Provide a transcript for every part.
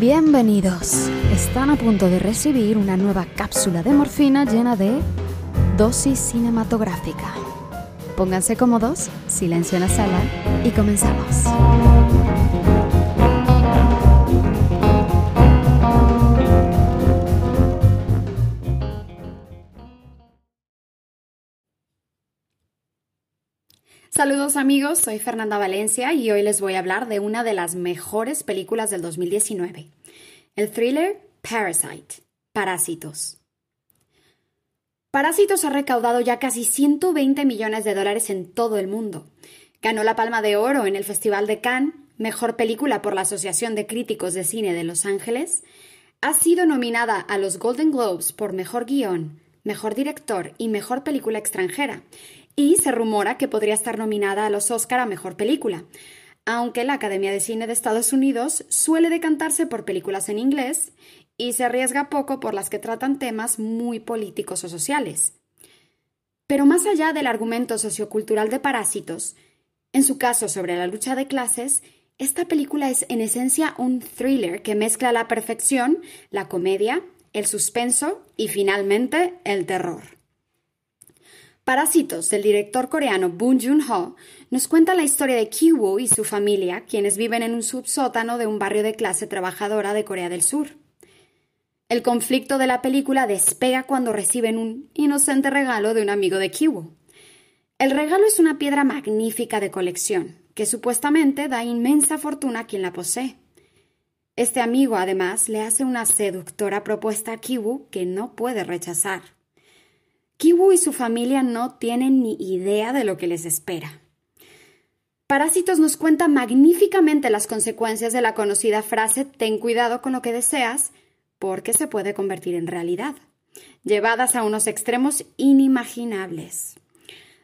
Bienvenidos. Están a punto de recibir una nueva cápsula de morfina llena de dosis cinematográfica. Pónganse cómodos, silencio en la sala y comenzamos. Saludos amigos, soy Fernanda Valencia y hoy les voy a hablar de una de las mejores películas del 2019, el thriller Parasite, Parásitos. Parásitos ha recaudado ya casi 120 millones de dólares en todo el mundo. Ganó la Palma de Oro en el Festival de Cannes, mejor película por la Asociación de Críticos de Cine de Los Ángeles, ha sido nominada a los Golden Globes por Mejor Guión, Mejor Director y Mejor Película Extranjera, y se rumora que podría estar nominada a los Oscar a Mejor Película, aunque la Academia de Cine de Estados Unidos suele decantarse por películas en inglés y se arriesga poco por las que tratan temas muy políticos o sociales. Pero más allá del argumento sociocultural de Parásitos, en su caso sobre la lucha de clases, esta película es en esencia un thriller que mezcla a la perfección la comedia, el suspenso y finalmente el terror. Parásitos del director coreano Boon Joon-ho nos cuenta la historia de Ki-woo y su familia, quienes viven en un subsótano de un barrio de clase trabajadora de Corea del Sur. El conflicto de la película despega cuando reciben un inocente regalo de un amigo de Ki-woo. El regalo es una piedra magnífica de colección, que supuestamente da inmensa fortuna a quien la posee. Este amigo, además, le hace una seductora propuesta a Kiwoo que no puede rechazar. Kiwu y su familia no tienen ni idea de lo que les espera. Parásitos nos cuenta magníficamente las consecuencias de la conocida frase ten cuidado con lo que deseas, porque se puede convertir en realidad, llevadas a unos extremos inimaginables.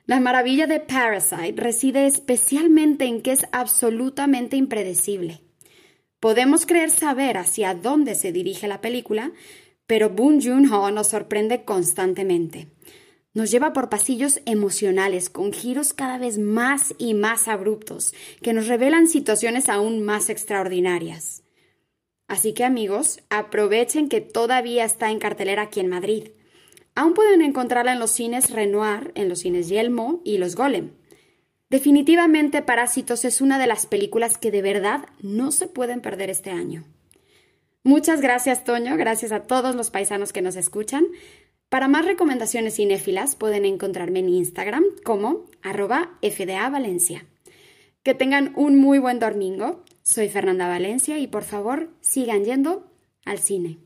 La maravilla de Parasite reside especialmente en que es absolutamente impredecible. Podemos creer saber hacia dónde se dirige la película, pero Boon Joon-ho nos sorprende constantemente. Nos lleva por pasillos emocionales con giros cada vez más y más abruptos que nos revelan situaciones aún más extraordinarias. Así que amigos, aprovechen que todavía está en cartelera aquí en Madrid. Aún pueden encontrarla en los cines Renoir, en los cines Yelmo y los Golem. Definitivamente Parásitos es una de las películas que de verdad no se pueden perder este año. Muchas gracias, Toño. Gracias a todos los paisanos que nos escuchan. Para más recomendaciones cinéfilas pueden encontrarme en Instagram como arroba FDA Valencia. Que tengan un muy buen domingo. Soy Fernanda Valencia y por favor sigan yendo al cine.